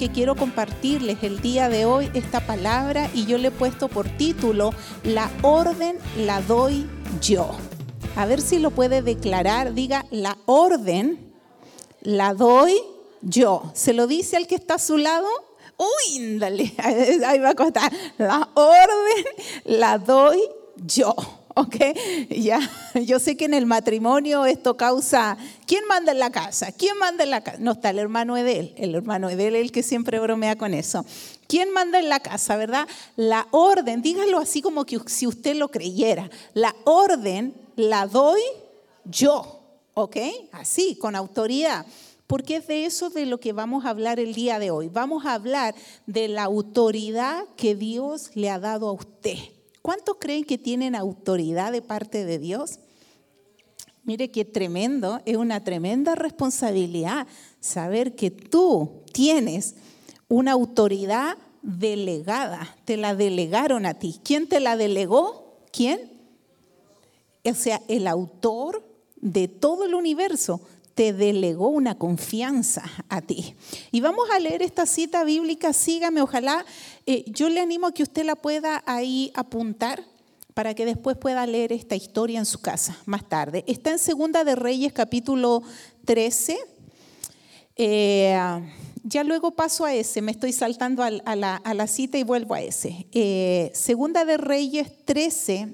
que quiero compartirles el día de hoy esta palabra y yo le he puesto por título, La orden la doy yo. A ver si lo puede declarar, diga, la orden la doy yo. ¿Se lo dice al que está a su lado? Uy, dale, ahí va a costar. La orden la doy yo. ¿Ok? Ya, yo sé que en el matrimonio esto causa, ¿quién manda en la casa? ¿Quién manda en la casa? No está el hermano Edel, el hermano Edel es el que siempre bromea con eso. ¿Quién manda en la casa, verdad? La orden, dígalo así como que si usted lo creyera, la orden la doy yo, ¿ok? Así, con autoridad. Porque es de eso de lo que vamos a hablar el día de hoy. Vamos a hablar de la autoridad que Dios le ha dado a usted. ¿Cuántos creen que tienen autoridad de parte de Dios? Mire qué tremendo, es una tremenda responsabilidad saber que tú tienes una autoridad delegada, te la delegaron a ti. ¿Quién te la delegó? ¿Quién? O sea, el autor de todo el universo te delegó una confianza a ti. Y vamos a leer esta cita bíblica, sígame, ojalá eh, yo le animo a que usted la pueda ahí apuntar para que después pueda leer esta historia en su casa más tarde. Está en Segunda de Reyes capítulo 13. Eh, ya luego paso a ese, me estoy saltando a, la, cita y vuelvo a ese. Eh, segunda de Reyes 13,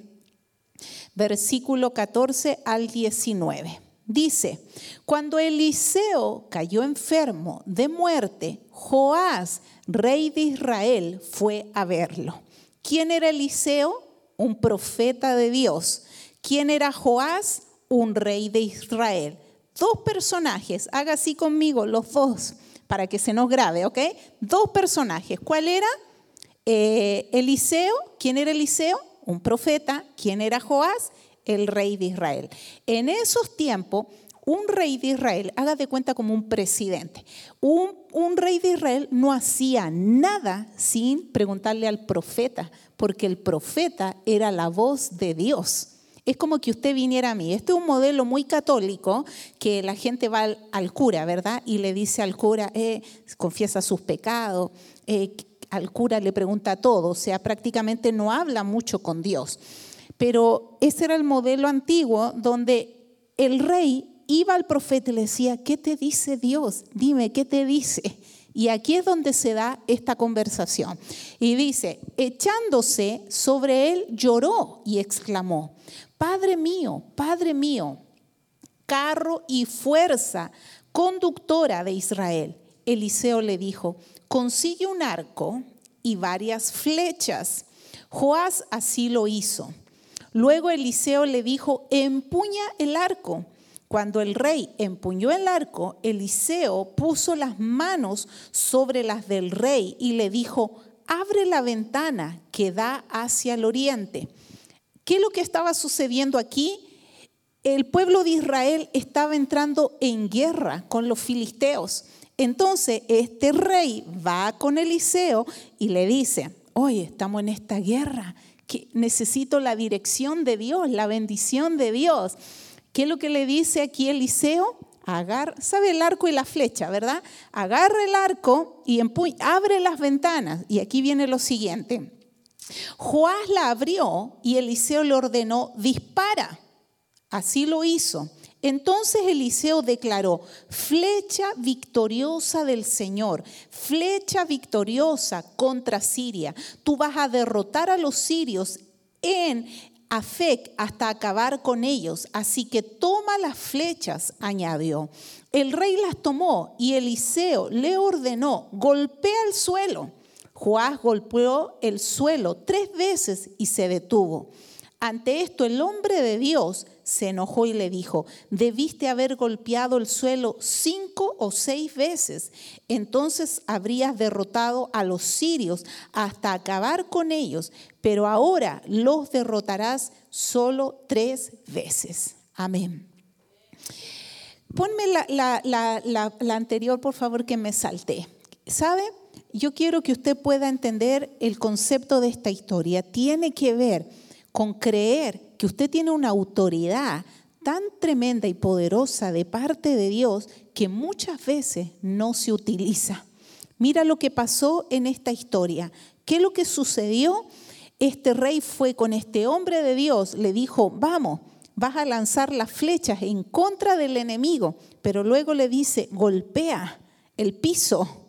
versículo 14 al 19. Dice, cuando Eliseo cayó enfermo de muerte, Joás, rey de Israel, fue a verlo. ¿Quién era Eliseo? Un profeta de Dios. ¿Quién era Joás? Un rey de Israel. Dos personajes, haga así conmigo los dos, para que se nos grabe, ¿ok? Dos personajes. ¿Cuál era? Eh, Eliseo. ¿Quién era Eliseo? Un profeta. ¿Quién era Joás? el rey de Israel. En esos tiempos, un rey de Israel, haga de cuenta como un presidente, un, rey de Israel no hacía nada sin preguntarle al profeta, porque el profeta era la voz de Dios. Es como que usted viniera a mí. Este es un modelo muy católico que la gente va al, cura, ¿verdad? Y le dice al cura, eh, confiesa sus pecados, eh, al cura le pregunta todo, o sea, prácticamente no habla mucho con Dios. Pero ese era el modelo antiguo donde el rey iba al profeta y le decía, ¿qué te dice Dios? Dime, ¿qué te dice? Y aquí es donde se da esta conversación. Y dice, echándose sobre él, lloró y exclamó, Padre mío, Padre mío, carro y fuerza conductora de Israel. Eliseo le dijo, consigue un arco y varias flechas. Joás así lo hizo. Luego Eliseo le dijo, empuña el arco. Cuando el rey empuñó el arco, Eliseo puso las manos sobre las del rey y le dijo, abre la ventana que da hacia el oriente. ¿Qué es lo que estaba sucediendo aquí? El pueblo de Israel estaba entrando en guerra con los filisteos. Entonces este rey va con Eliseo y le dice, oye, estamos en esta guerra que necesito la dirección de Dios, la bendición de Dios. ¿Qué es lo que le dice aquí Eliseo? Agar, sabe el arco y la flecha, ¿verdad? Agarra el arco y abre las ventanas. Y aquí viene lo siguiente. Joás la abrió y Eliseo le ordenó, dispara. Así lo hizo. Entonces Eliseo declaró, flecha victoriosa del Señor, flecha victoriosa contra Siria. Tú vas a derrotar a los sirios en Afec hasta acabar con ellos. Así que toma las flechas, añadió. El rey las tomó y Eliseo le ordenó, golpea el suelo. Joás golpeó el suelo tres veces y se detuvo. Ante esto el hombre de Dios se enojó y le dijo, debiste haber golpeado el suelo cinco o seis veces, entonces habrías derrotado a los sirios hasta acabar con ellos, pero ahora los derrotarás solo tres veces. Amén. Ponme la, la anterior, por favor, que me salté. ¿Sabe? Yo quiero que usted pueda entender el concepto de esta historia. Tiene que ver con creer que usted tiene una autoridad tan tremenda y poderosa de parte de Dios que muchas veces no se utiliza. Mira lo que pasó en esta historia. ¿Qué es lo que sucedió? Este rey fue con este hombre de Dios, le dijo, vamos, vas a lanzar las flechas en contra del enemigo, pero luego le dice, golpea el piso.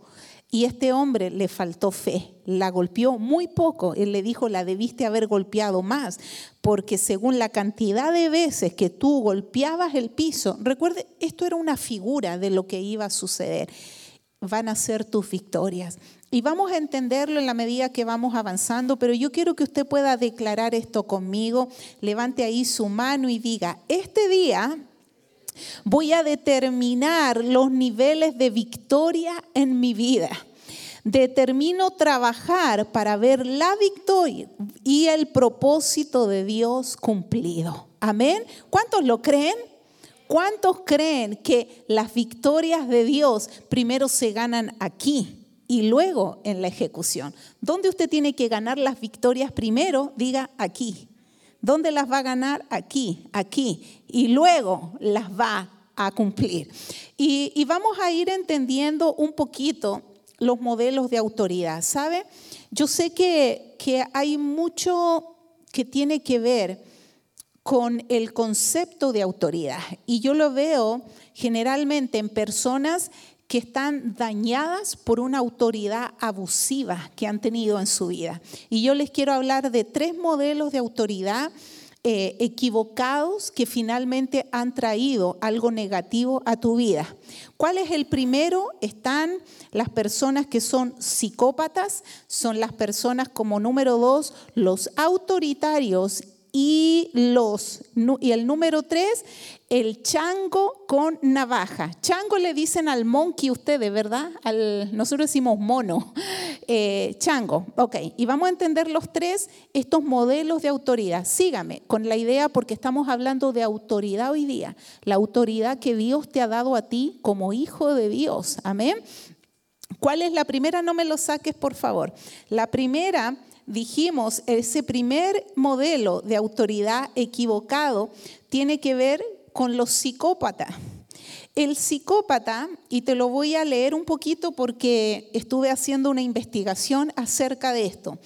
Y este hombre le faltó fe, la golpeó muy poco. Él le dijo, la debiste haber golpeado más, porque según la cantidad de veces que tú golpeabas el piso, recuerde, esto era una figura de lo que iba a suceder. Van a ser tus victorias. Y vamos a entenderlo en la medida que vamos avanzando, pero yo quiero que usted pueda declarar esto conmigo. Levante ahí su mano y diga, este día Voy a determinar los niveles de victoria en mi vida. Determino trabajar para ver la victoria y el propósito de Dios cumplido. Amén. ¿Cuántos lo creen? ¿Cuántos creen que las victorias de Dios primero se ganan aquí y luego en la ejecución? ¿Dónde usted tiene que ganar las victorias primero? Diga aquí. ¿Dónde las va a ganar? Aquí, aquí. Y luego las va a cumplir. Y, vamos a ir entendiendo un poquito los modelos de autoridad. ¿Sabe? Yo sé que, que hay mucho que tiene que ver con el concepto de autoridad. Y yo lo veo generalmente en personas que están dañadas por una autoridad abusiva que han tenido en su vida. Y yo les quiero hablar de tres modelos de autoridad eh, equivocados que finalmente han traído algo negativo a tu vida. ¿Cuál es el primero? Están las personas que son psicópatas, son las personas como número dos, los autoritarios y, los, y el número tres, el chango con navaja. Chango le dicen al monkey ustedes, ¿verdad? Nosotros decimos mono. Eh, chango, ok. Y vamos a entender los tres, estos modelos de autoridad. Sígame con la idea porque estamos hablando de autoridad hoy día. La autoridad que Dios te ha dado a ti como hijo de Dios. Amén. ¿Cuál es la primera? No me lo saques, por favor. La primera dijimos, ese primer modelo de autoridad equivocado tiene que ver con los psicópatas. El psicópata, y te lo voy a leer un poquito porque estuve haciendo una investigación acerca de esto.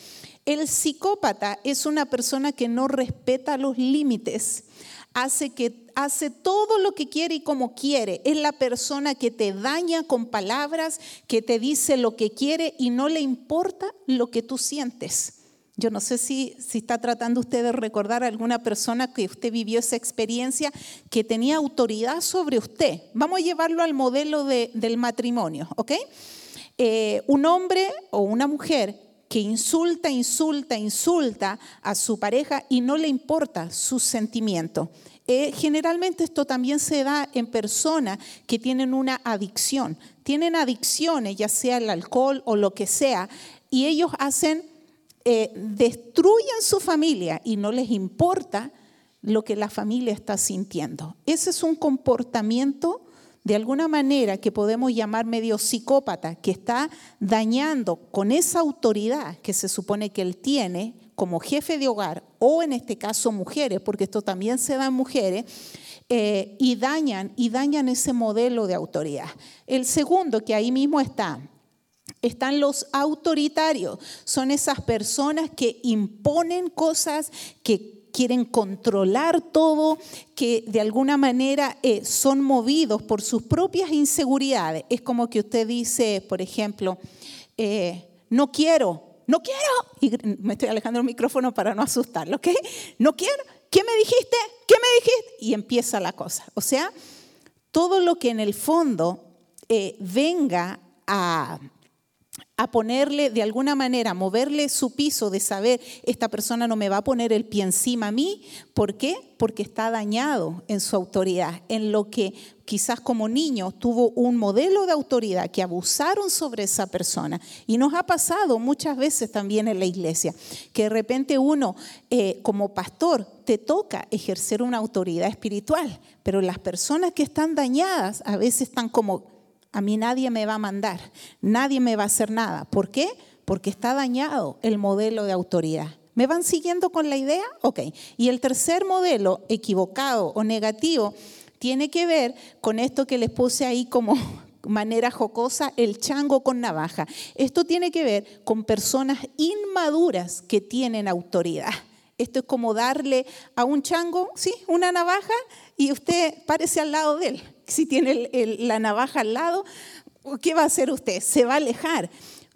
El psicópata es una persona que no respeta los límites, hace que hace todo lo que quiere y como quiere. Es la persona que te daña con palabras, que te dice lo que quiere y no le importa lo que tú sientes. Yo no sé si, está tratando usted de recordar a alguna persona que usted vivió esa experiencia que tenía autoridad sobre usted. Vamos a llevarlo al modelo del matrimonio, ¿ok? Eh, un hombre o una mujer que insulta, insulta, insulta a su pareja y no le importa su sentimiento. Eh, generalmente esto también se da en personas que tienen una adicción. Tienen adicciones, ya sea el alcohol o lo que sea, y ellos hacen eh, destruyen su familia y no les importa lo que la familia está sintiendo. Ese es un comportamiento de alguna manera que podemos llamar medio psicópata, que está dañando con esa autoridad que se supone que él tiene como jefe de hogar, o en este caso mujeres, porque esto también se da en mujeres, eh, y dañan, y dañan ese modelo de autoridad. El segundo, que ahí mismo está, están los autoritarios, son esas personas que imponen cosas, que quieren controlar todo, que de alguna manera eh, son movidos por sus propias inseguridades. Es como que usted dice, por ejemplo, eh, no quiero, no quiero, y me estoy alejando el micrófono para no asustarlo, ¿ok? No quiero, ¿qué me dijiste? ¿Qué me dijiste? Y empieza la cosa. O sea, todo lo que en el fondo eh, venga a a ponerle de alguna manera, moverle su piso de saber, esta persona no me va a poner el pie encima a mí. ¿Por qué? Porque está dañado en su autoridad, en lo que quizás como niño tuvo un modelo de autoridad que abusaron sobre esa persona. Y nos ha pasado muchas veces también en la iglesia, que de repente uno eh, como pastor te toca ejercer una autoridad espiritual, pero las personas que están dañadas a veces están como a mí nadie me va a mandar, nadie me va a hacer nada. ¿Por qué? Porque está dañado el modelo de autoridad. ¿Me van siguiendo con la idea? Ok. Y el tercer modelo, equivocado o negativo, tiene que ver con esto que les puse ahí como manera jocosa el chango con navaja. Esto tiene que ver con personas inmaduras que tienen autoridad. Esto es como darle a un chango, sí, una navaja y usted parece al lado de él. Si tiene la navaja al lado, ¿qué va a hacer usted? Se va a alejar.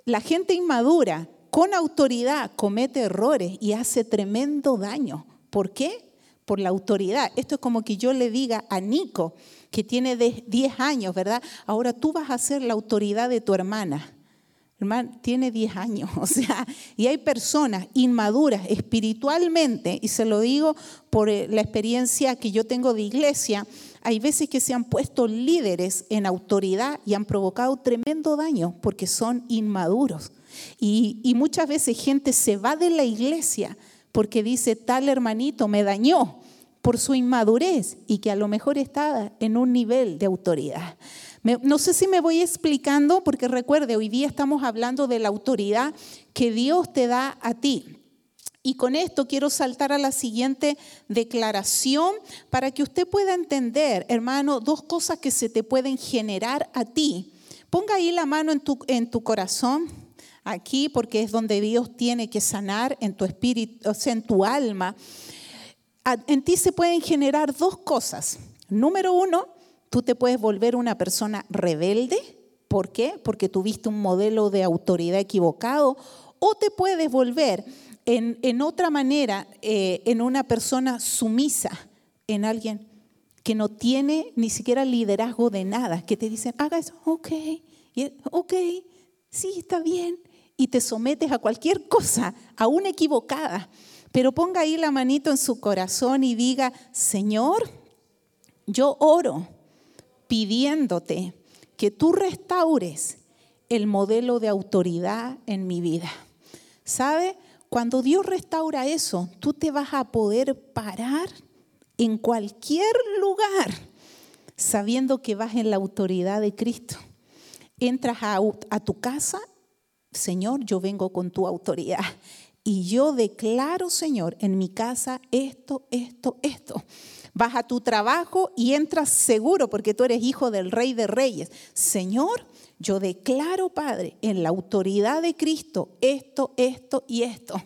La gente inmadura con autoridad comete errores y hace tremendo daño. ¿Por qué? Por la autoridad. Esto es como que yo le diga a Nico, que tiene 10 años, ¿verdad? Ahora tú vas a ser la autoridad de tu hermana. Hermano, tiene 10 años, o sea, y hay personas inmaduras espiritualmente, y se lo digo por eh, la experiencia que yo tengo de iglesia, hay veces que se han puesto líderes en autoridad y han provocado tremendo daño porque son inmaduros. Y, muchas veces gente se va de la iglesia porque dice, tal hermanito me dañó por su inmadurez y que a lo mejor estaba en un nivel de autoridad no sé si me voy explicando, porque recuerde, hoy día estamos hablando de la autoridad que Dios te da a ti. Y con esto quiero saltar a la siguiente declaración para que usted pueda entender, hermano, dos cosas que se te pueden generar a ti. Ponga ahí la mano en tu, en tu corazón, aquí, porque es donde Dios tiene que sanar en tu espíritu, o sea, en tu alma. En ti se pueden generar dos cosas. Número uno, Tú te puedes volver una persona rebelde. ¿Por qué? Porque tuviste un modelo de autoridad equivocado. O te puedes volver en, otra manera eh, en una persona sumisa, en alguien que no tiene ni siquiera liderazgo de nada, que te dicen, haga eso, ok, ok, sí, está bien, y te sometes a cualquier cosa, aún equivocada. Pero ponga ahí la manito en su corazón y diga, Señor, yo oro pidiéndote que tú restaures el modelo de autoridad en mi vida. ¿Sabe? Cuando Dios restaura eso, tú te vas a poder parar en cualquier lugar sabiendo que vas en la autoridad de Cristo. Entras a, a tu casa, Señor, yo vengo con tu autoridad. Y yo declaro, Señor, en mi casa esto, esto, esto. Vas a tu trabajo y entras seguro porque tú eres hijo del Rey de Reyes. Señor, yo declaro, Padre, en la autoridad de Cristo esto, esto y esto.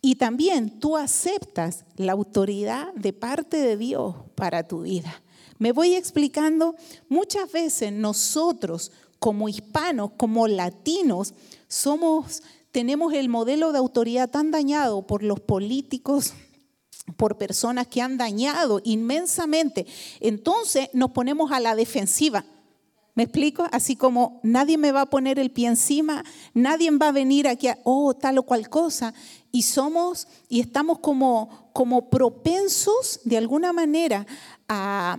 Y también tú aceptas la autoridad de parte de Dios para tu vida. Me voy explicando, muchas veces nosotros como hispanos, como latinos, somos tenemos el modelo de autoridad tan dañado por los políticos, por personas que han dañado inmensamente. Entonces nos ponemos a la defensiva. ¿Me explico? Así como nadie me va a poner el pie encima, nadie va a venir aquí a, oh, tal o cual cosa. Y somos y estamos como, como propensos de alguna manera a,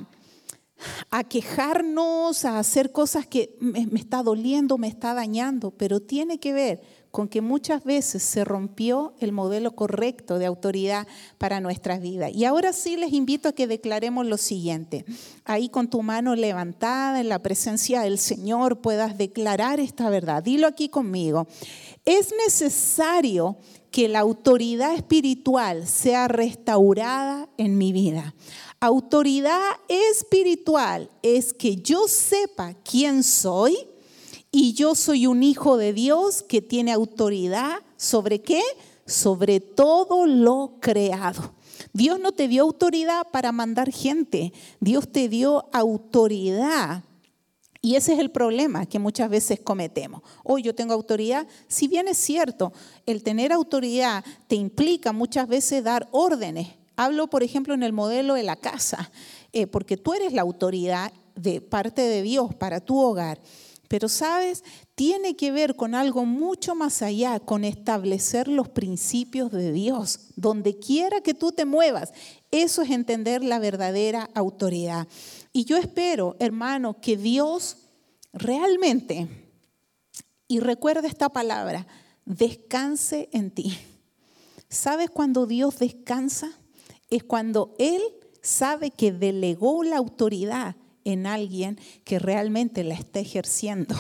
quejarnos, a hacer cosas que me está doliendo, me está dañando, pero tiene que ver con que muchas veces se rompió el modelo correcto de autoridad para nuestras vidas. Y ahora sí les invito a que declaremos lo siguiente. Ahí con tu mano levantada en la presencia del Señor puedas declarar esta verdad. Dilo aquí conmigo. Es necesario que la autoridad espiritual sea restaurada en mi vida. Autoridad espiritual es que yo sepa quién soy, y yo soy un hijo de Dios que tiene autoridad sobre qué? Sobre todo lo creado. Dios no te dio autoridad para mandar gente, Dios te dio autoridad. Y ese es el problema que muchas veces cometemos. Hoy yo tengo autoridad, si bien es cierto, el tener autoridad te implica muchas veces dar órdenes. Hablo, por ejemplo, en el modelo de la casa, eh, porque tú eres la autoridad de parte de Dios para tu hogar. Pero sabes, tiene que ver con algo mucho más allá, con establecer los principios de Dios, donde quiera que tú te muevas. Eso es entender la verdadera autoridad. Y yo espero, hermano, que Dios realmente, y recuerda esta palabra, descanse en ti. ¿Sabes cuando Dios descansa? Es cuando Él sabe que delegó la autoridad en alguien que realmente la está ejerciendo.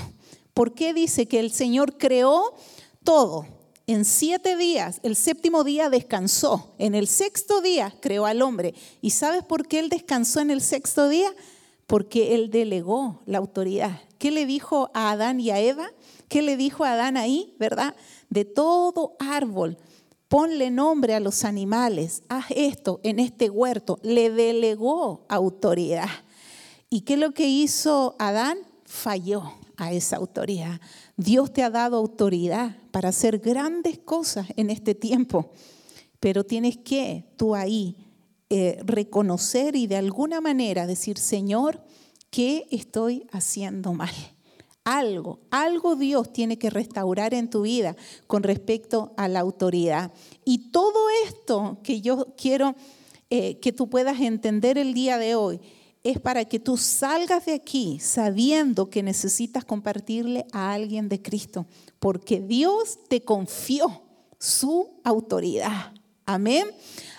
¿Por qué dice que el Señor creó todo? En siete días, el séptimo día descansó. En el sexto día creó al hombre. ¿Y sabes por qué Él descansó en el sexto día? porque Él delegó la autoridad. ¿Qué le dijo a Adán y a Eva? ¿Qué le dijo a Adán ahí, verdad? De todo árbol, ponle nombre a los animales, haz esto en este huerto. Le delegó autoridad. ¿Y qué es lo que hizo Adán? Falló a esa autoridad. Dios te ha dado autoridad para hacer grandes cosas en este tiempo, pero tienes que tú ahí eh, reconocer y de alguna manera decir, Señor, ¿qué estoy haciendo mal? Algo, algo Dios tiene que restaurar en tu vida con respecto a la autoridad. Y todo esto que yo quiero eh, que tú puedas entender el día de hoy es para que tú salgas de aquí sabiendo que necesitas compartirle a alguien de Cristo, porque Dios te confió su autoridad. Amén.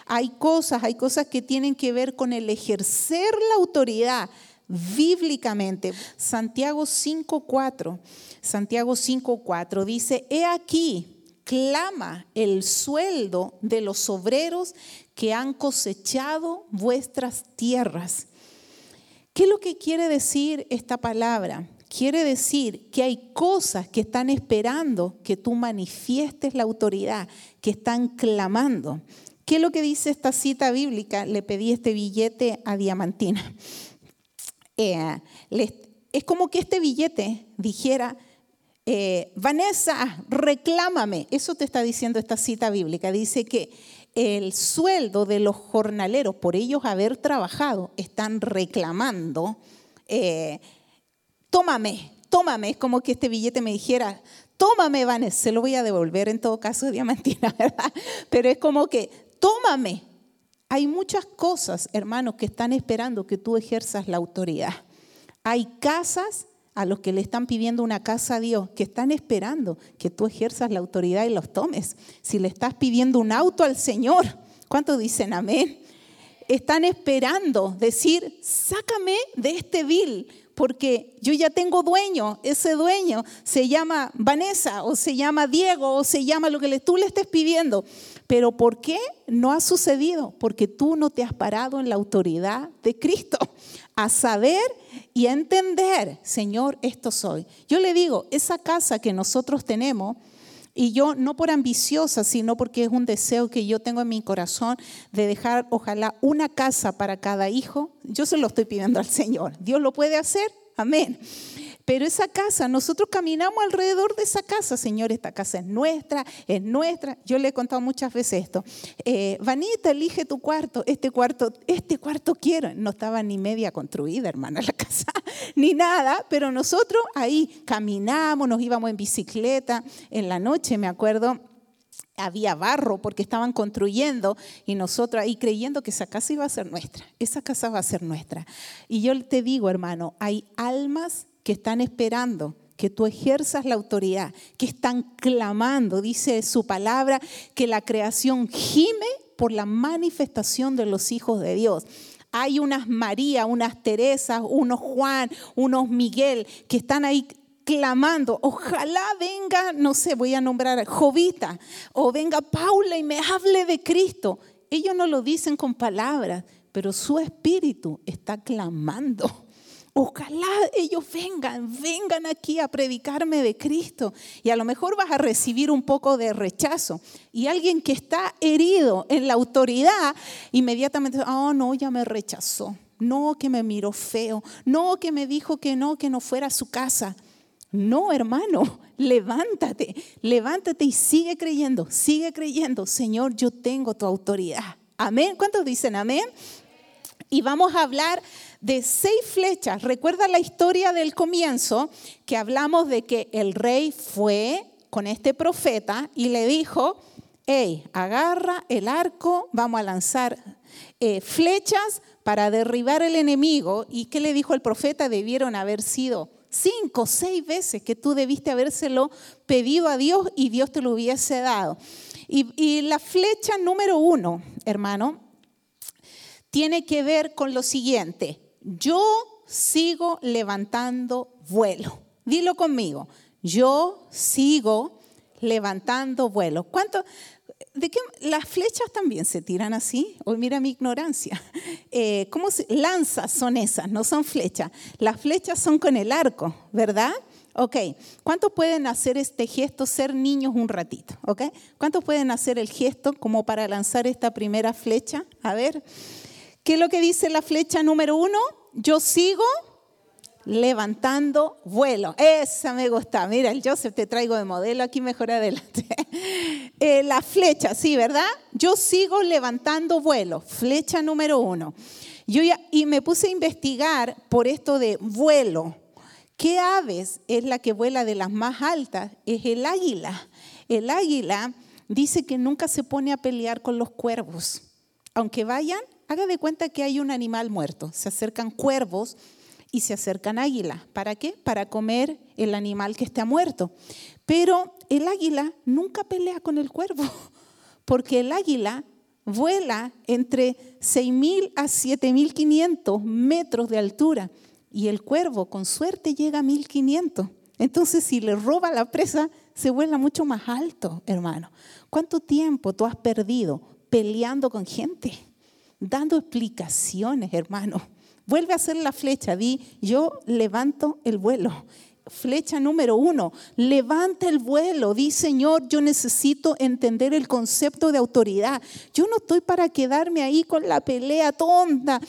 Hay cosas, hay cosas que tienen que ver con el ejercer la autoridad bíblicamente. Santiago 5.4, Santiago 5.4 dice, he aquí, clama el sueldo de los obreros que han cosechado vuestras tierras ¿Qué es lo que quiere decir esta palabra? Quiere decir que hay cosas que están esperando que tú manifiestes la autoridad, que están clamando. ¿Qué es lo que dice esta cita bíblica? Le pedí este billete a Diamantina. Eh, es como que este billete dijera, eh, Vanessa, reclámame. Eso te está diciendo esta cita bíblica. Dice que el sueldo de los jornaleros por ellos haber trabajado están reclamando, eh, tómame, tómame, es como que este billete me dijera, tómame, Vanessa, se lo voy a devolver en todo caso, Diamantina, ¿verdad? Pero es como que, tómame. Hay muchas cosas, hermanos, que están esperando que tú ejerzas la autoridad. Hay casas a los que le están pidiendo una casa a Dios, que están esperando que tú ejerzas la autoridad y los tomes. Si le estás pidiendo un auto al Señor, ¿cuántos dicen amén? Están esperando decir, sácame de este vil, porque yo ya tengo dueño, ese dueño se llama Vanessa o se llama Diego o se llama lo que tú le estés pidiendo. Pero ¿por qué no ha sucedido? Porque tú no te has parado en la autoridad de Cristo a saber y a entender, Señor, esto soy. Yo le digo, esa casa que nosotros tenemos, y yo no por ambiciosa, sino porque es un deseo que yo tengo en mi corazón de dejar, ojalá, una casa para cada hijo, yo se lo estoy pidiendo al Señor. Dios lo puede hacer, amén. Pero esa casa, nosotros caminamos alrededor de esa casa, Señor, esta casa es nuestra, es nuestra. Yo le he contado muchas veces esto. Eh, Vanita, elige tu cuarto, este cuarto, este cuarto quiero. No estaba ni media construida, hermana, la casa, ni nada, pero nosotros ahí caminamos, nos íbamos en bicicleta, en la noche, me acuerdo, había barro porque estaban construyendo y nosotros ahí creyendo que esa casa iba a ser nuestra, esa casa va a ser nuestra. Y yo te digo, hermano, hay almas que están esperando que tú ejerzas la autoridad, que están clamando, dice su palabra, que la creación gime por la manifestación de los hijos de Dios. Hay unas María, unas Teresa, unos Juan, unos Miguel, que están ahí clamando, ojalá venga, no sé, voy a nombrar Jovita, o venga Paula y me hable de Cristo. Ellos no lo dicen con palabras, pero su espíritu está clamando. Ojalá ellos vengan, vengan aquí a predicarme de Cristo. Y a lo mejor vas a recibir un poco de rechazo. Y alguien que está herido en la autoridad, inmediatamente, oh no, ya me rechazó. No, que me miró feo. No, que me dijo que no, que no fuera a su casa. No, hermano, levántate, levántate y sigue creyendo, sigue creyendo. Señor, yo tengo tu autoridad. Amén. ¿Cuántos dicen amén? Y vamos a hablar de seis flechas. Recuerda la historia del comienzo que hablamos de que el rey fue con este profeta y le dijo, hey, agarra el arco, vamos a lanzar eh, flechas para derribar el enemigo. ¿Y qué le dijo el profeta? Debieron haber sido cinco, seis veces que tú debiste habérselo pedido a Dios y Dios te lo hubiese dado. Y, y la flecha número uno, hermano, tiene que ver con lo siguiente. Yo sigo levantando vuelo. Dilo conmigo. Yo sigo levantando vuelo. ¿Cuánto? ¿De qué? Las flechas también se tiran así. Hoy mira mi ignorancia. Eh, ¿Cómo se? Lanzas son esas, no son flechas. Las flechas son con el arco, ¿verdad? Ok. ¿Cuántos pueden hacer este gesto, ser niños un ratito? ¿Ok? ¿Cuántos pueden hacer el gesto como para lanzar esta primera flecha? A ver. ¿Qué es lo que dice la flecha número uno? Yo sigo levantando vuelo. Esa me gusta. Mira, el Joseph te traigo de modelo aquí mejor adelante. Eh, la flecha, sí, ¿verdad? Yo sigo levantando vuelo. Flecha número uno. Yo y me puse a investigar por esto de vuelo. ¿Qué aves es la que vuela de las más altas? Es el águila. El águila dice que nunca se pone a pelear con los cuervos. Aunque vayan, haga de cuenta que hay un animal muerto. Se acercan cuervos y se acercan águilas. ¿Para qué? Para comer el animal que está muerto. Pero el águila nunca pelea con el cuervo, porque el águila vuela entre 6.000 a 7.500 metros de altura y el cuervo con suerte llega a 1.500. Entonces si le roba la presa, se vuela mucho más alto, hermano. ¿Cuánto tiempo tú has perdido peleando con gente? Dando explicaciones, hermano. Vuelve a hacer la flecha, di, yo levanto el vuelo. Flecha número uno, levanta el vuelo, di Señor, yo necesito entender el concepto de autoridad. Yo no estoy para quedarme ahí con la pelea tonta,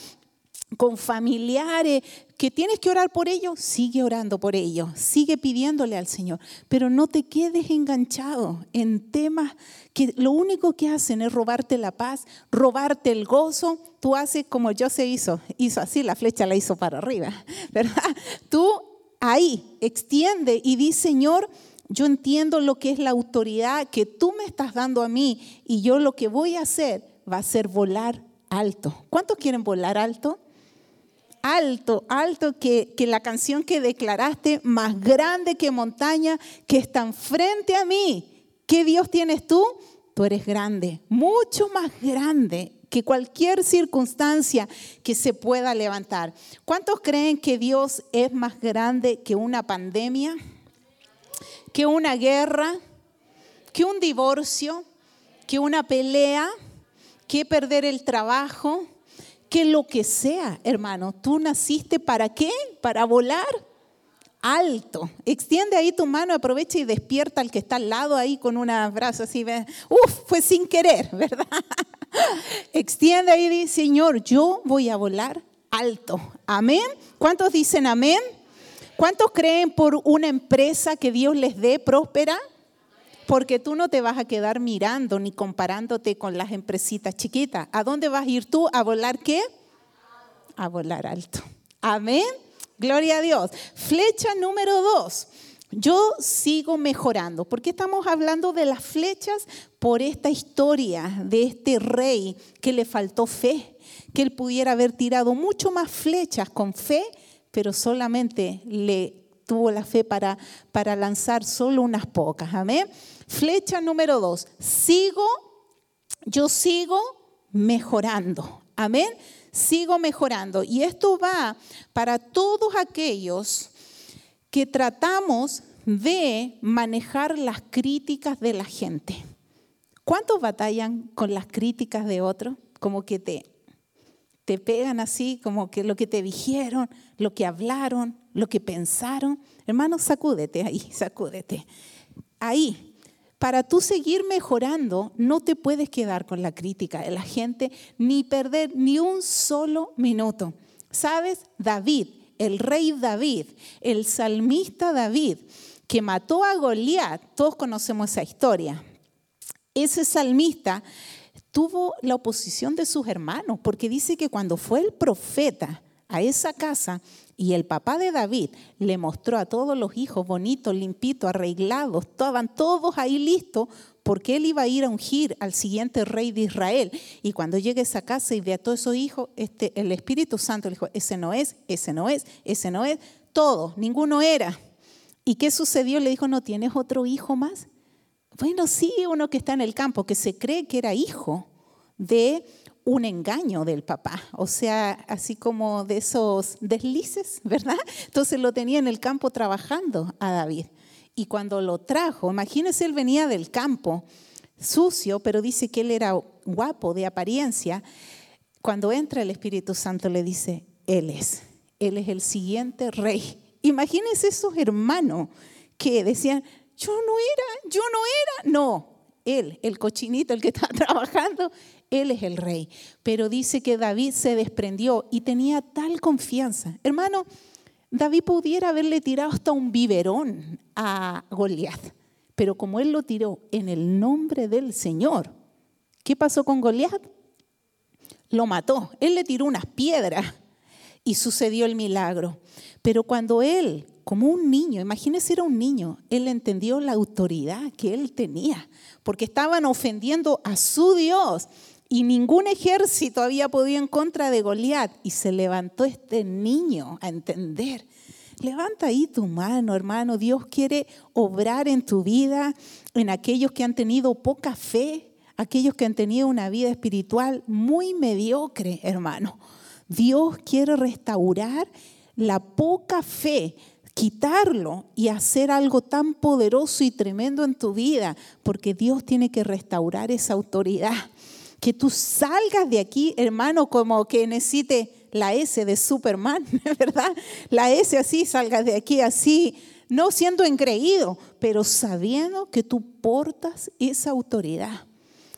con familiares, que tienes que orar por ellos, sigue orando por ellos, sigue pidiéndole al Señor, pero no te quedes enganchado en temas que lo único que hacen es robarte la paz, robarte el gozo. Tú haces como yo se hizo, hizo así, la flecha la hizo para arriba, ¿verdad? Tú ahí extiende y di, Señor, yo entiendo lo que es la autoridad que tú me estás dando a mí y yo lo que voy a hacer va a ser volar alto. ¿Cuántos quieren volar alto? Alto, alto que, que la canción que declaraste, más grande que montaña, que están frente a mí. ¿Qué Dios tienes tú? Tú eres grande, mucho más grande que cualquier circunstancia que se pueda levantar. ¿Cuántos creen que Dios es más grande que una pandemia, que una guerra, que un divorcio, que una pelea, que perder el trabajo? Que lo que sea, hermano, tú naciste para qué? Para volar alto. Extiende ahí tu mano, aprovecha y despierta al que está al lado ahí con un abrazo así. Uf, fue sin querer, ¿verdad? Extiende ahí y dice, Señor, yo voy a volar alto. Amén. ¿Cuántos dicen amén? ¿Cuántos creen por una empresa que Dios les dé próspera? Porque tú no te vas a quedar mirando ni comparándote con las empresitas chiquitas. ¿A dónde vas a ir tú? ¿A volar qué? A volar alto. Amén. Gloria a Dios. Flecha número dos. Yo sigo mejorando. ¿Por qué estamos hablando de las flechas? Por esta historia de este rey que le faltó fe, que él pudiera haber tirado mucho más flechas con fe, pero solamente le tuvo la fe para, para lanzar solo unas pocas. Amén. Flecha número dos. Sigo, yo sigo mejorando. Amén. Sigo mejorando. Y esto va para todos aquellos que tratamos de manejar las críticas de la gente. ¿Cuántos batallan con las críticas de otros? Como que te, te pegan así, como que lo que te dijeron, lo que hablaron, lo que pensaron. Hermano, sacúdete ahí, sacúdete. Ahí, para tú seguir mejorando, no te puedes quedar con la crítica de la gente ni perder ni un solo minuto. ¿Sabes? David, el rey David, el salmista David, que mató a Goliat, todos conocemos esa historia. Ese salmista tuvo la oposición de sus hermanos, porque dice que cuando fue el profeta a esa casa, y el papá de David le mostró a todos los hijos bonitos, limpitos, arreglados, estaban todos ahí listos porque él iba a ir a ungir al siguiente rey de Israel. Y cuando llegue a esa casa y ve a todos esos hijos, este, el Espíritu Santo le dijo, ese no es, ese no es, ese no es, todos, ninguno era. ¿Y qué sucedió? Le dijo, ¿no tienes otro hijo más? Bueno, sí, uno que está en el campo, que se cree que era hijo de un engaño del papá, o sea, así como de esos deslices, ¿verdad? Entonces lo tenía en el campo trabajando a David. Y cuando lo trajo, imagínense, él venía del campo, sucio, pero dice que él era guapo de apariencia, cuando entra el Espíritu Santo le dice, Él es, Él es el siguiente rey. Imagínense esos hermanos que decían, yo no era, yo no era, no, Él, el cochinito, el que está trabajando, Él es el rey. Pero dice que David se desprendió y tenía tal confianza. Hermano, David pudiera haberle tirado hasta un biberón a Goliat, pero como él lo tiró en el nombre del Señor, ¿qué pasó con Goliat? Lo mató. Él le tiró unas piedras y sucedió el milagro. Pero cuando él, como un niño, imagínese era un niño, él entendió la autoridad que él tenía, porque estaban ofendiendo a su Dios y ningún ejército había podido en contra de Goliat. Y se levantó este niño a entender. Levanta ahí tu mano, hermano. Dios quiere obrar en tu vida, en aquellos que han tenido poca fe, aquellos que han tenido una vida espiritual muy mediocre, hermano. Dios quiere restaurar la poca fe, quitarlo y hacer algo tan poderoso y tremendo en tu vida, porque Dios tiene que restaurar esa autoridad que tú salgas de aquí, hermano, como que necesite la S de Superman, ¿verdad? La S así, salgas de aquí así, no siendo engreído, pero sabiendo que tú portas esa autoridad.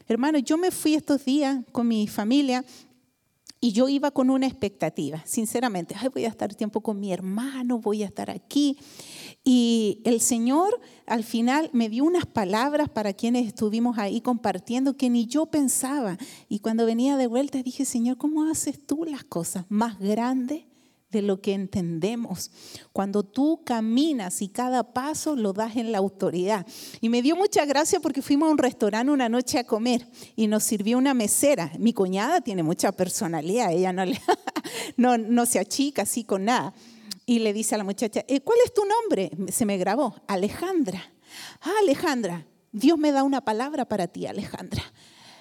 Hermano, yo me fui estos días con mi familia y yo iba con una expectativa, sinceramente, Ay, voy a estar tiempo con mi hermano, voy a estar aquí. Y el Señor al final me dio unas palabras para quienes estuvimos ahí compartiendo que ni yo pensaba. Y cuando venía de vuelta dije, Señor, ¿cómo haces tú las cosas más grandes? De lo que entendemos. Cuando tú caminas y cada paso lo das en la autoridad. Y me dio mucha gracia porque fuimos a un restaurante una noche a comer y nos sirvió una mesera. Mi cuñada tiene mucha personalidad, ella no, no, no se achica así con nada y le dice a la muchacha, eh, ¿cuál es tu nombre? Se me grabó, Alejandra. Ah, Alejandra, Dios me da una palabra para ti, Alejandra.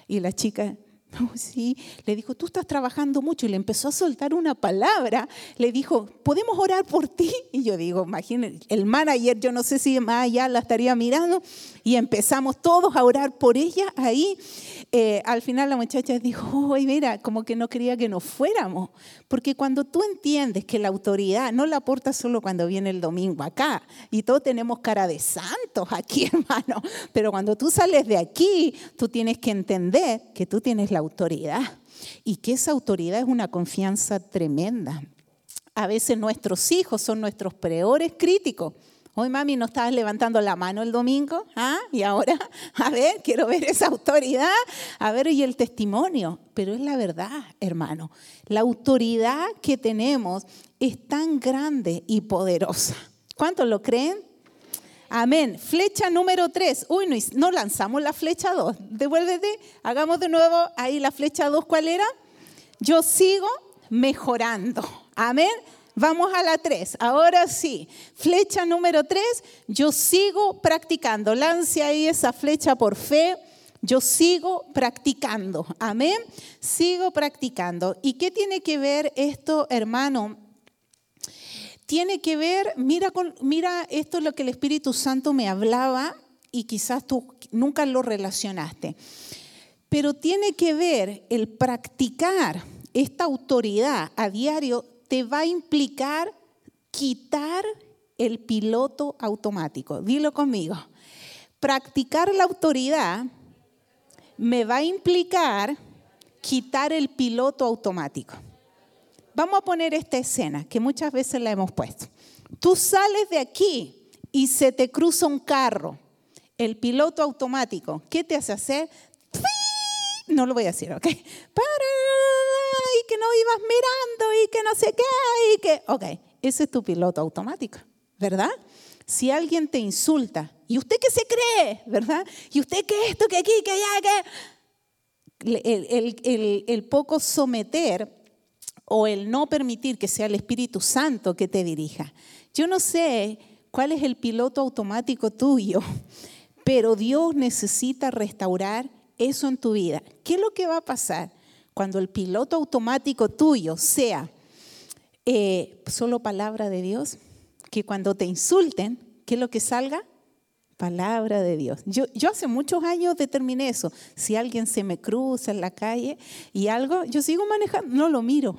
Y la chica, sí, le dijo, tú estás trabajando mucho y le empezó a soltar una palabra. Le dijo, ¿podemos orar por ti? Y yo digo, imagínate, el manager, yo no sé si más allá la estaría mirando y empezamos todos a orar por ella ahí. Eh, al final la muchacha dijo, ¡ay, mira, como que no quería que nos fuéramos. Porque cuando tú entiendes que la autoridad no la aporta solo cuando viene el domingo acá, y todos tenemos cara de santos aquí, hermano, pero cuando tú sales de aquí, tú tienes que entender que tú tienes la autoridad y que esa autoridad es una confianza tremenda. A veces nuestros hijos son nuestros peores críticos. Hoy mami no estabas levantando la mano el domingo, ¿ah? Y ahora, a ver, quiero ver esa autoridad, a ver, y el testimonio. Pero es la verdad, hermano. La autoridad que tenemos es tan grande y poderosa. ¿Cuántos lo creen? Amén. Flecha número tres. Uy, no, lanzamos la flecha dos. Devuélvete, hagamos de nuevo ahí la flecha dos. ¿Cuál era? Yo sigo mejorando. Amén. Vamos a la 3. Ahora sí. Flecha número 3. Yo sigo practicando. Lance ahí esa flecha por fe. Yo sigo practicando. Amén. Sigo practicando. ¿Y qué tiene que ver esto, hermano? Tiene que ver, mira, mira, esto es lo que el Espíritu Santo me hablaba y quizás tú nunca lo relacionaste. Pero tiene que ver el practicar esta autoridad a diario te va a implicar quitar el piloto automático. Dilo conmigo. Practicar la autoridad me va a implicar quitar el piloto automático. Vamos a poner esta escena que muchas veces la hemos puesto. Tú sales de aquí y se te cruza un carro. El piloto automático, ¿qué te hace hacer? No lo voy a decir, ¿ok? Para que no ibas mirando y que no sé qué y que... Ok, ese es tu piloto automático, ¿verdad? Si alguien te insulta, ¿y usted qué se cree? ¿Verdad? ¿Y usted qué esto, que aquí, que allá, que... El, el, el, poco someter o el no permitir que sea el Espíritu Santo que te dirija. Yo no sé cuál es el piloto automático tuyo, pero Dios necesita restaurar eso en tu vida. ¿Qué es lo que va a pasar? Cuando el piloto automático tuyo sea eh, solo palabra de Dios, que cuando te insulten, ¿qué es lo que salga? Palabra de Dios. Yo, yo hace muchos años determiné eso. Si alguien se me cruza en la calle y algo, yo sigo manejando, no lo miro.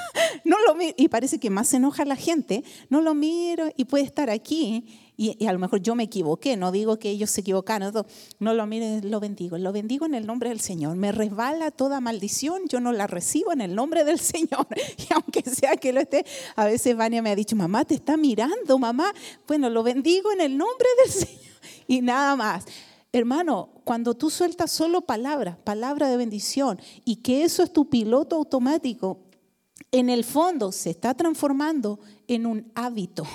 no lo miro. Y parece que más se enoja la gente. No lo miro y puede estar aquí y, a lo mejor yo me equivoqué, no digo que ellos se equivocaron, no, lo mire, lo bendigo, lo bendigo en el nombre del Señor. Me resbala toda maldición, yo no la recibo en el nombre del Señor. Y aunque sea que lo esté, a veces Vania me ha dicho, mamá, te está mirando, mamá. Bueno, lo bendigo en el nombre del Señor y nada más. Hermano, cuando tú sueltas solo palabra, palabra de bendición, y que eso es tu piloto automático, en el fondo se está transformando en un hábito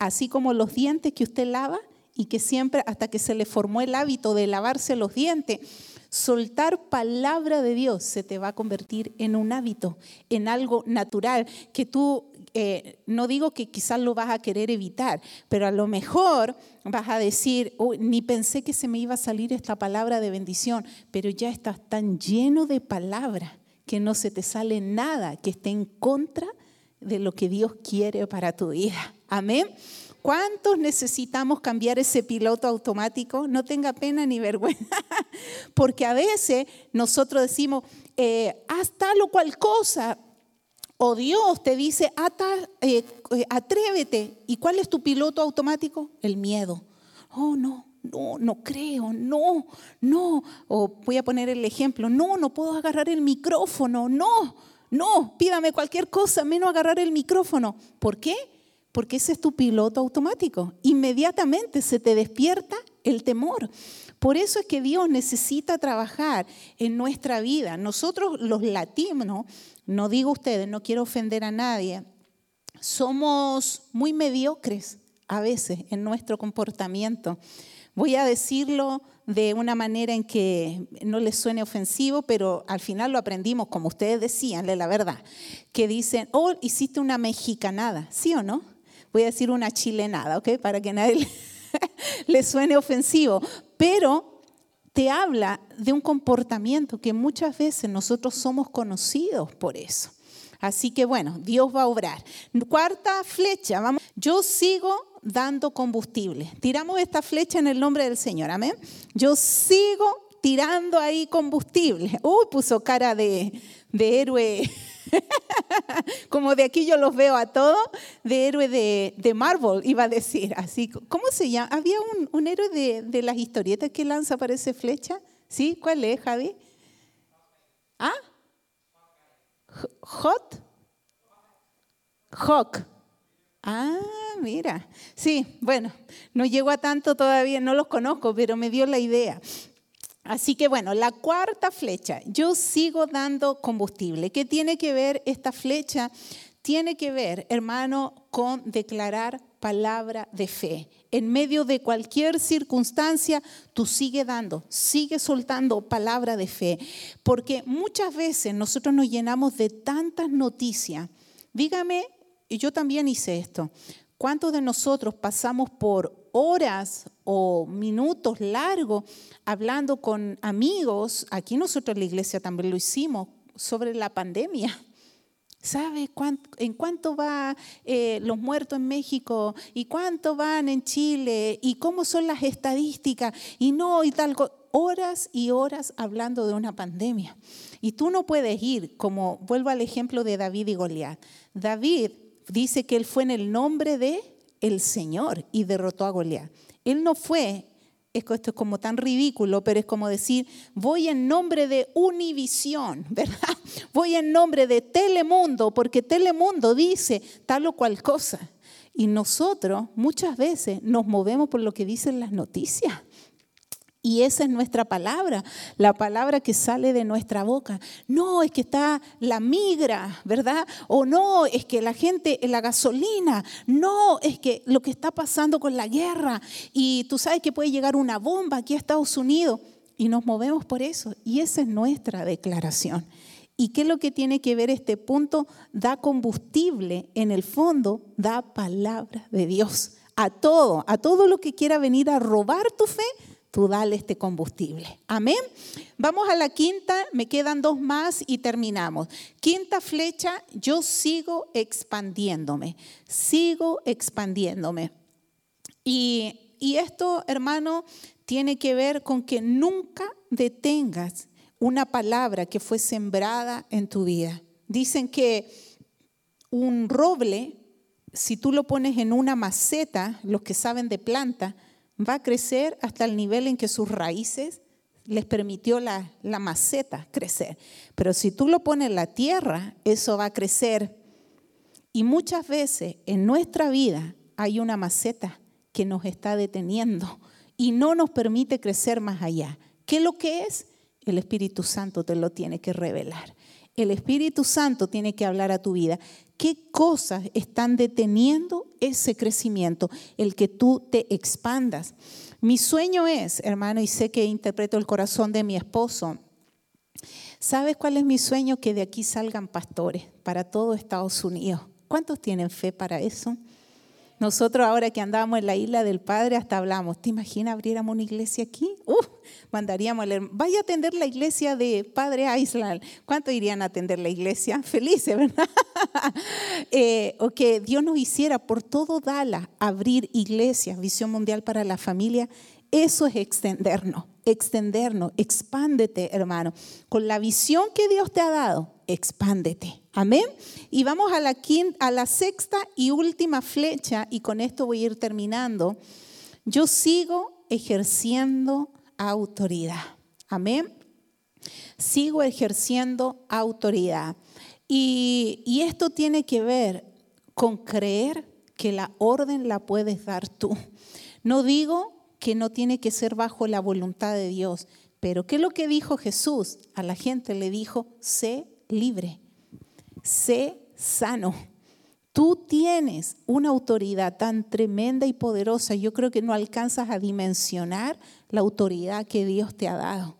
así como los dientes que usted lava y que siempre, hasta que se le formó el hábito de lavarse los dientes, soltar palabra de Dios se te va a convertir en un hábito, en algo natural, que tú, eh, no digo que quizás lo vas a querer evitar, pero a lo mejor vas a decir, ni pensé que se me iba a salir esta palabra de bendición, pero ya estás tan lleno de palabra que no se te sale nada que esté en contra de lo que Dios quiere para tu vida. Amén. ¿Cuántos necesitamos cambiar ese piloto automático? No tenga pena ni vergüenza, porque a veces nosotros decimos, eh, haz tal o cual cosa, o Dios te dice, eh, eh, atrévete. ¿Y cuál es tu piloto automático? El miedo. Oh, no, no, no creo, no, no. O voy a poner el ejemplo, no, no puedo agarrar el micrófono, no, no, pídame cualquier cosa menos agarrar el micrófono. ¿Por qué? Porque ese es tu piloto automático. Inmediatamente se te despierta el temor. Por eso es que Dios necesita trabajar en nuestra vida. Nosotros los latinos, no digo ustedes, no quiero ofender a nadie, somos muy mediocres a veces en nuestro comportamiento. Voy a decirlo de una manera en que no les suene ofensivo, pero al final lo aprendimos, como ustedes decían, la verdad, que dicen, oh, hiciste una mexicanada, ¿sí o no? Voy a decir una chilenada, ¿ok? Para que nadie le, suene ofensivo, pero te habla de un comportamiento que muchas veces nosotros somos conocidos por eso. Así que bueno, Dios va a obrar. Cuarta flecha, vamos. Yo sigo dando combustible. Tiramos esta flecha en el nombre del Señor, amén. Yo sigo tirando ahí combustible. Uy, puso cara de, de héroe Como de aquí yo los veo a todos, de héroe de, de, Marvel, iba a decir. Así, ¿cómo se llama? Había un, héroe de, de, las historietas que lanza, parece flecha. ¿Sí? ¿Cuál es, Javi? ¿Ah? ¿Hot? Hawk. Ah, mira. Sí, bueno, no llego a tanto todavía, no los conozco, pero me dio la idea. Así que bueno, la cuarta flecha, yo sigo dando combustible. ¿Qué tiene que ver esta flecha? Tiene que ver, hermano, con declarar palabra de fe. En medio de cualquier circunstancia, tú sigue dando, sigue soltando palabra de fe. Porque muchas veces nosotros nos llenamos de tantas noticias. Dígame, y yo también hice esto, ¿cuántos de nosotros pasamos por horas o minutos largos hablando con amigos, aquí nosotros en la iglesia también lo hicimos, sobre la pandemia. ¿Sabe en cuánto van eh, los muertos en México? ¿Y cuánto van en Chile? ¿Y cómo son las estadísticas? Y no, y tal. Horas y horas hablando de una pandemia. Y tú no puedes ir, como vuelvo al ejemplo de David y Goliat. David dice que él fue en el nombre de el Señor y derrotó a Goliat. Él no fue, esto es como tan ridículo, pero es como decir, voy en nombre de Univisión, ¿verdad? Voy en nombre de Telemundo, porque Telemundo dice tal o cual cosa. Y nosotros muchas veces nos movemos por lo que dicen las noticias. Y esa es nuestra palabra, la palabra que sale de nuestra boca. No, es que está la migra, ¿verdad? O no, es que la gente, la gasolina. No, es que lo que está pasando con la guerra. Y tú sabes que puede llegar una bomba aquí a Estados Unidos. Y nos movemos por eso. Y esa es nuestra declaración. ¿Y qué es lo que tiene que ver este punto? Da combustible, en el fondo, da palabra de Dios. A todo, a todo lo que quiera venir a robar tu fe, tú dale este combustible. Amén. Vamos a la quinta, me quedan dos más y terminamos. Quinta flecha, yo sigo expandiéndome, sigo expandiéndome. Y y esto, hermano, tiene que ver con que nunca detengas una palabra que fue sembrada en tu vida. Dicen que un roble, si tú lo pones en una maceta, los que saben de planta, va a crecer hasta el nivel en que sus raíces les permitió la, la maceta crecer. Pero si tú lo pones en la tierra, eso va a crecer. Y muchas veces en nuestra vida hay una maceta que nos está deteniendo y no nos permite crecer más allá. ¿Qué es lo que es? El Espíritu Santo te lo tiene que revelar. El Espíritu Santo tiene que hablar a tu vida. ¿Qué cosas están deteniendo ese crecimiento? El que tú te expandas. Mi sueño es, hermano, y sé que interpreto el corazón de mi esposo. ¿Sabes cuál es mi sueño? Que de aquí salgan pastores para todo Estados Unidos. ¿Cuántos tienen fe para eso? Nosotros ahora que andamos en la isla del Padre hasta hablamos, ¿te imaginas abriéramos una iglesia aquí? Uh, mandaríamos a leer, vaya a atender la iglesia de Padre Island. ¿Cuántos irían a atender la iglesia? Felices, ¿verdad? eh, o que Dios nos hiciera por todo Dala abrir iglesias, visión mundial para la familia. Eso es extendernos, extendernos, expándete, hermano. Con la visión que Dios te ha dado, expándete. Amén. Y vamos a la, quinta, a la sexta y última flecha, y con esto voy a ir terminando. Yo sigo ejerciendo autoridad. Amén. Sigo ejerciendo autoridad. Y, y esto tiene que ver con creer que la orden la puedes dar tú. No digo que no tiene que ser bajo la voluntad de Dios, pero ¿qué es lo que dijo Jesús? A la gente le dijo, sé libre sé sano. Tú tienes una autoridad tan tremenda y poderosa, yo creo que no alcanzas a dimensionar la autoridad que Dios te ha dado.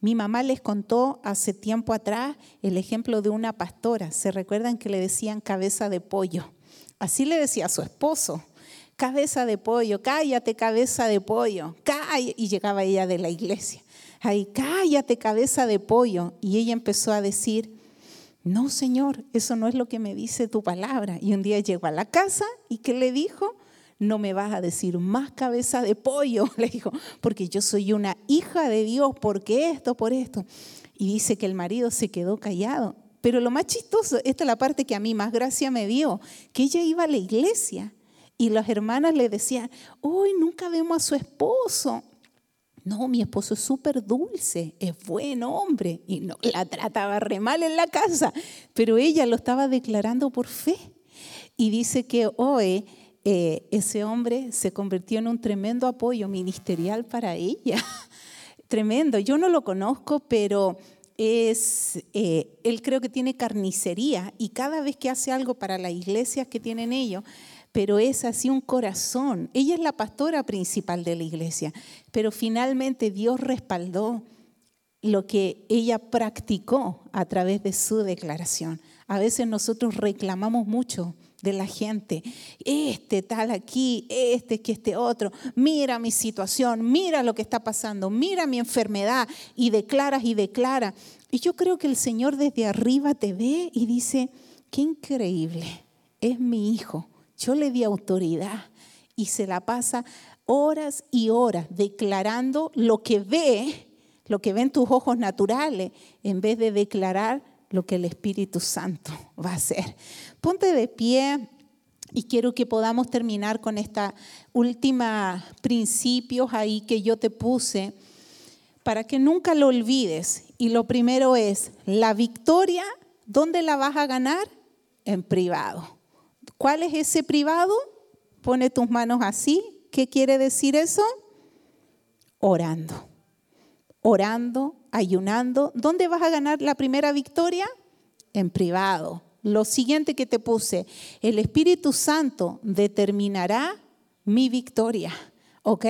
Mi mamá les contó hace tiempo atrás el ejemplo de una pastora. ¿Se recuerdan que le decían cabeza de pollo? Así le decía a su esposo, cabeza de pollo, cállate cabeza de pollo, cállate. Y llegaba ella de la iglesia, ay, cállate cabeza de pollo. Y ella empezó a decir, no, Señor, eso no es lo que me dice tu palabra. Y un día llegó a la casa y ¿qué le dijo? No me vas a decir más cabeza de pollo, le dijo, porque yo soy una hija de Dios, porque esto, por esto. Y dice que el marido se quedó callado. Pero lo más chistoso, esta es la parte que a mí más gracia me dio, que ella iba a la iglesia y las hermanas le decían, hoy nunca vemos a su esposo. No, mi esposo es súper dulce, es buen hombre y no la trataba re mal en la casa, pero ella lo estaba declarando por fe. Y dice que hoy eh, ese hombre se convirtió en un tremendo apoyo ministerial para ella. tremendo. Yo no lo conozco, pero es, eh, él creo que tiene carnicería y cada vez que hace algo para las iglesias que tienen ellos, pero es así un corazón. Ella es la pastora principal de la iglesia, pero finalmente Dios respaldó lo que ella practicó a través de su declaración. A veces nosotros reclamamos mucho de la gente, este tal aquí, este que este otro, mira mi situación, mira lo que está pasando, mira mi enfermedad. Y declaras y declara. Y yo creo que el Señor desde arriba te ve y dice, qué increíble, es mi hijo. Yo le di autoridad y se la pasa horas y horas declarando lo que ve, lo que ven tus ojos naturales, en vez de declarar lo que el Espíritu Santo va a hacer. Ponte de pie y quiero que podamos terminar con esta última principios ahí que yo te puse para que nunca lo olvides. Y lo primero es, la victoria, ¿dónde la vas a ganar? En privado. ¿Cuál es ese privado? Pone tus manos así. ¿Qué quiere decir eso? Orando. Orando, ayunando. ¿Dónde vas a ganar la primera victoria? En privado. Lo siguiente que te puse, el Espíritu Santo determinará mi victoria. ¿Ok?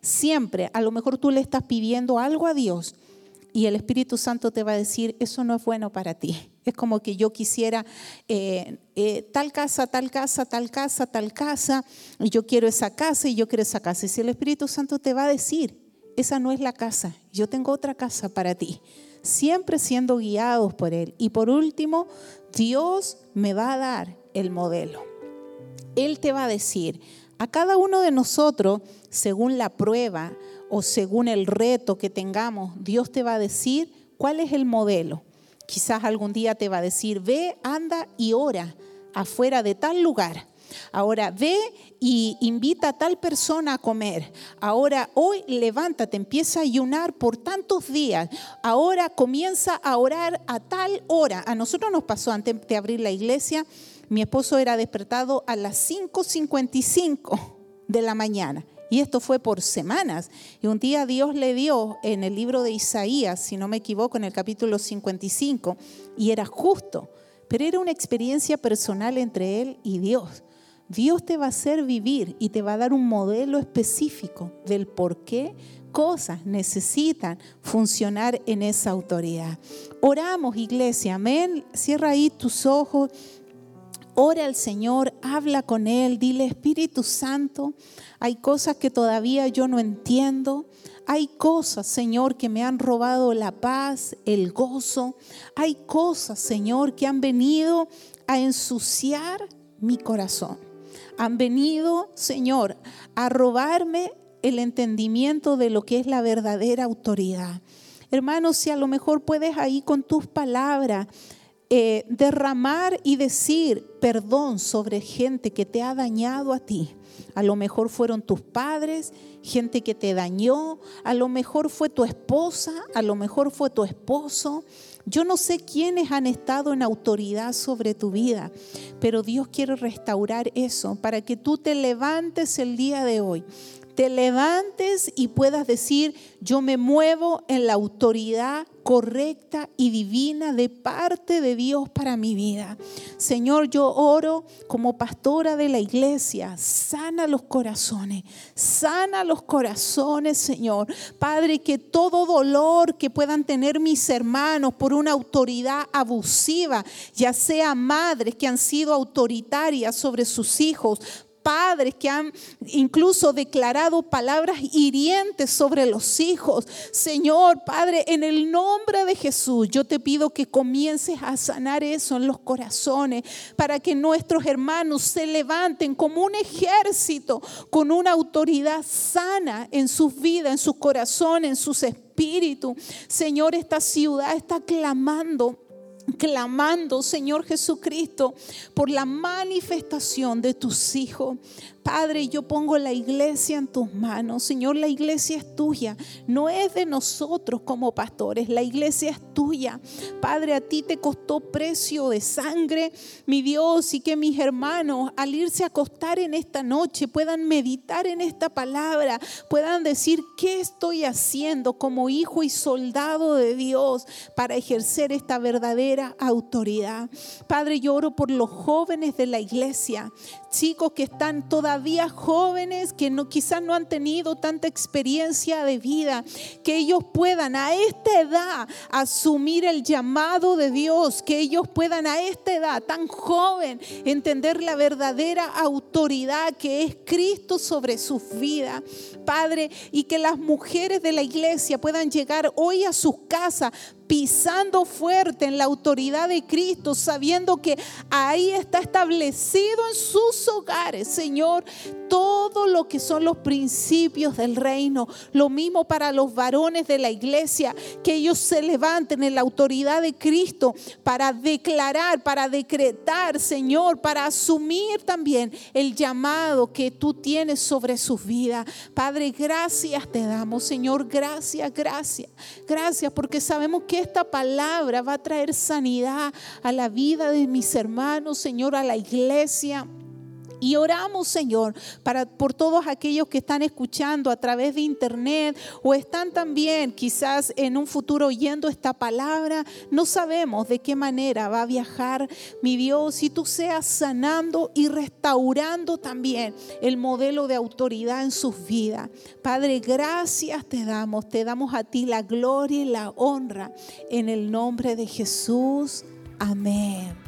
Siempre, a lo mejor tú le estás pidiendo algo a Dios y el Espíritu Santo te va a decir, eso no es bueno para ti. Es como que yo quisiera eh, eh, tal casa, tal casa, tal casa, tal casa, y yo quiero esa casa y yo quiero esa casa. Y si el Espíritu Santo te va a decir, esa no es la casa, yo tengo otra casa para ti. Siempre siendo guiados por Él. Y por último, Dios me va a dar el modelo. Él te va a decir, A cada uno de nosotros, según la prueba o según el reto que tengamos, Dios te va a decir cuál es el modelo. Quizás algún día te va a decir, ve, anda y ora afuera de tal lugar. Ahora ve y invita a tal persona a comer. Ahora hoy levántate, empieza a ayunar por tantos días. Ahora comienza a orar a tal hora. A nosotros nos pasó antes de abrir la iglesia, mi esposo era despertado a las 5.55 de la mañana. Y esto fue por semanas. Y un día Dios le dio en el libro de Isaías, si no me equivoco, en el capítulo 55, y era justo, pero era una experiencia personal entre él y Dios. Dios te va a hacer vivir y te va a dar un modelo específico del por qué cosas necesitan funcionar en esa autoridad. Oramos, iglesia, amén. Cierra ahí tus ojos. Ora al Señor, habla con Él, dile Espíritu Santo, hay cosas que todavía yo no entiendo, hay cosas, Señor, que me han robado la paz, el gozo, hay cosas, Señor, que han venido a ensuciar mi corazón han venido, Señor, a robarme el entendimiento de lo que es la verdadera autoridad. Hermanos, si a lo mejor puedes ahí con tus palabras eh, derramar y decir perdón sobre gente que te ha dañado a ti. A lo mejor fueron tus padres, gente que te dañó, a lo mejor fue tu esposa, a lo mejor fue tu esposo, yo no sé quiénes han estado en autoridad sobre tu vida, pero Dios quiere restaurar eso para que tú te levantes el día de hoy te levantes y puedas decir, yo me muevo en la autoridad correcta y divina de parte de Dios para mi vida. Señor, yo oro como pastora de la iglesia, sana los corazones, sana los corazones, Señor. Padre, que todo dolor que puedan tener mis hermanos por una autoridad abusiva, ya sea madres que han sido autoritarias sobre sus hijos, padres que han incluso declarado palabras hirientes sobre los hijos. Señor, Padre, en el nombre de Jesús, yo te pido que comiences a sanar eso en los corazones para que nuestros hermanos se levanten como un ejército con una autoridad sana en sus vidas, en sus corazones, en sus espíritus. Señor, esta ciudad está clamando clamando, Señor Jesucristo, por la manifestación de tus hijos. Padre, yo pongo la iglesia en tus manos. Señor, la iglesia es tuya. No es de nosotros como pastores. La iglesia es tuya. Padre, a ti te costó precio de sangre, mi Dios, y que mis hermanos al irse a acostar en esta noche puedan meditar en esta palabra, puedan decir, ¿qué estoy haciendo como hijo y soldado de Dios para ejercer esta verdadera autoridad? Padre, yo oro por los jóvenes de la iglesia, chicos que están todavía todavía jóvenes que no, quizás no han tenido tanta experiencia de vida, que ellos puedan a esta edad asumir el llamado de Dios, que ellos puedan a esta edad tan joven entender la verdadera autoridad que es Cristo sobre sus vidas, Padre, y que las mujeres de la iglesia puedan llegar hoy a sus casas pisando fuerte en la autoridad de Cristo, sabiendo que ahí está establecido en sus hogares, Señor, todo lo que son los principios del reino. Lo mismo para los varones de la iglesia, que ellos se levanten en la autoridad de Cristo para declarar, para decretar, Señor, para asumir también el llamado que tú tienes sobre sus vidas. Padre, gracias te damos, Señor, gracias, gracias, gracias, porque sabemos esta palabra va a traer sanidad a la vida de mis hermanos, Señor, a la iglesia. Y oramos, Señor, para por todos aquellos que están escuchando a través de internet o están también quizás en un futuro oyendo esta palabra. No sabemos de qué manera va a viajar mi Dios y tú seas sanando y restaurando también el modelo de autoridad en sus vidas. Padre, gracias te damos, te damos a ti la gloria y la honra en el nombre de Jesús. Amén.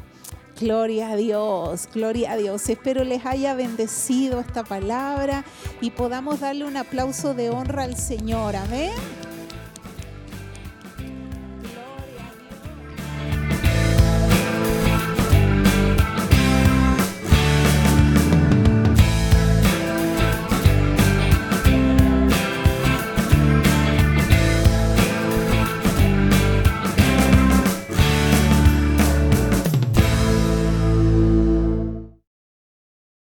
Gloria a Dios, gloria a Dios. Espero les haya bendecido esta palabra y podamos darle un aplauso de honra al Señor. Amén.